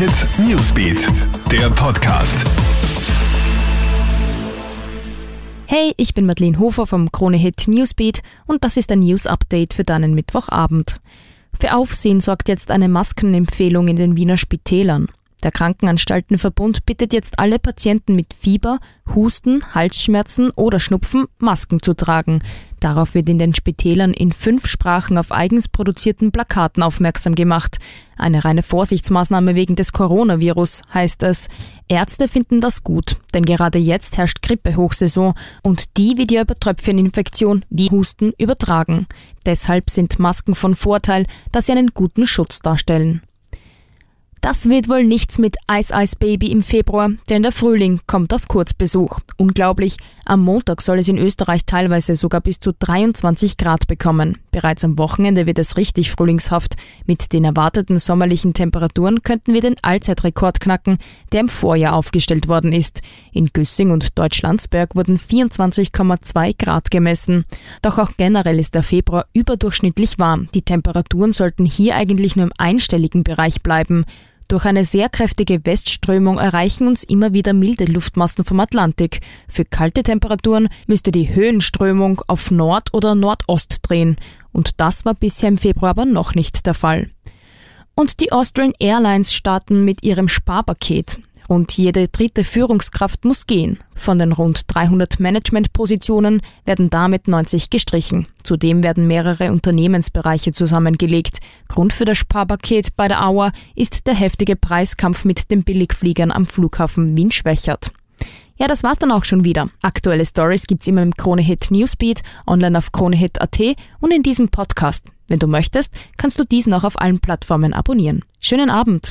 Hit Newsbeat, der Podcast. Hey, ich bin Madeleine Hofer vom Krone Hit Newsbeat und das ist ein News Update für deinen Mittwochabend. Für Aufsehen sorgt jetzt eine Maskenempfehlung in den Wiener Spitälern. Der Krankenanstaltenverbund bittet jetzt alle Patienten mit Fieber, Husten, Halsschmerzen oder Schnupfen Masken zu tragen. Darauf wird in den Spitälern in fünf Sprachen auf eigens produzierten Plakaten aufmerksam gemacht. Eine reine Vorsichtsmaßnahme wegen des Coronavirus, heißt es. Ärzte finden das gut, denn gerade jetzt herrscht Grippehochsaison und die wie die Übertröpfcheninfektion wie Husten übertragen. Deshalb sind Masken von Vorteil, da sie einen guten Schutz darstellen. Das wird wohl nichts mit Ice Ice Baby im Februar, denn der Frühling kommt auf Kurzbesuch. Unglaublich, am Montag soll es in Österreich teilweise sogar bis zu 23 Grad bekommen. Bereits am Wochenende wird es richtig frühlingshaft. Mit den erwarteten sommerlichen Temperaturen könnten wir den Allzeitrekord knacken, der im Vorjahr aufgestellt worden ist. In Güssing und Deutschlandsberg wurden 24,2 Grad gemessen. Doch auch generell ist der Februar überdurchschnittlich warm. Die Temperaturen sollten hier eigentlich nur im einstelligen Bereich bleiben. Durch eine sehr kräftige Westströmung erreichen uns immer wieder milde Luftmassen vom Atlantik. Für kalte Temperaturen müsste die Höhenströmung auf Nord oder Nordost drehen. Und das war bisher im Februar aber noch nicht der Fall. Und die Austrian Airlines starten mit ihrem Sparpaket. Rund jede dritte Führungskraft muss gehen. Von den rund 300 Managementpositionen werden damit 90 gestrichen. Zudem werden mehrere Unternehmensbereiche zusammengelegt. Grund für das Sparpaket bei der Auer ist der heftige Preiskampf mit den Billigfliegern am Flughafen Wien-Schwächert. Ja, das war's dann auch schon wieder. Aktuelle Stories gibt's immer im Kronehit Newsbeat, online auf kronehit.at und in diesem Podcast. Wenn du möchtest, kannst du diesen auch auf allen Plattformen abonnieren. Schönen Abend!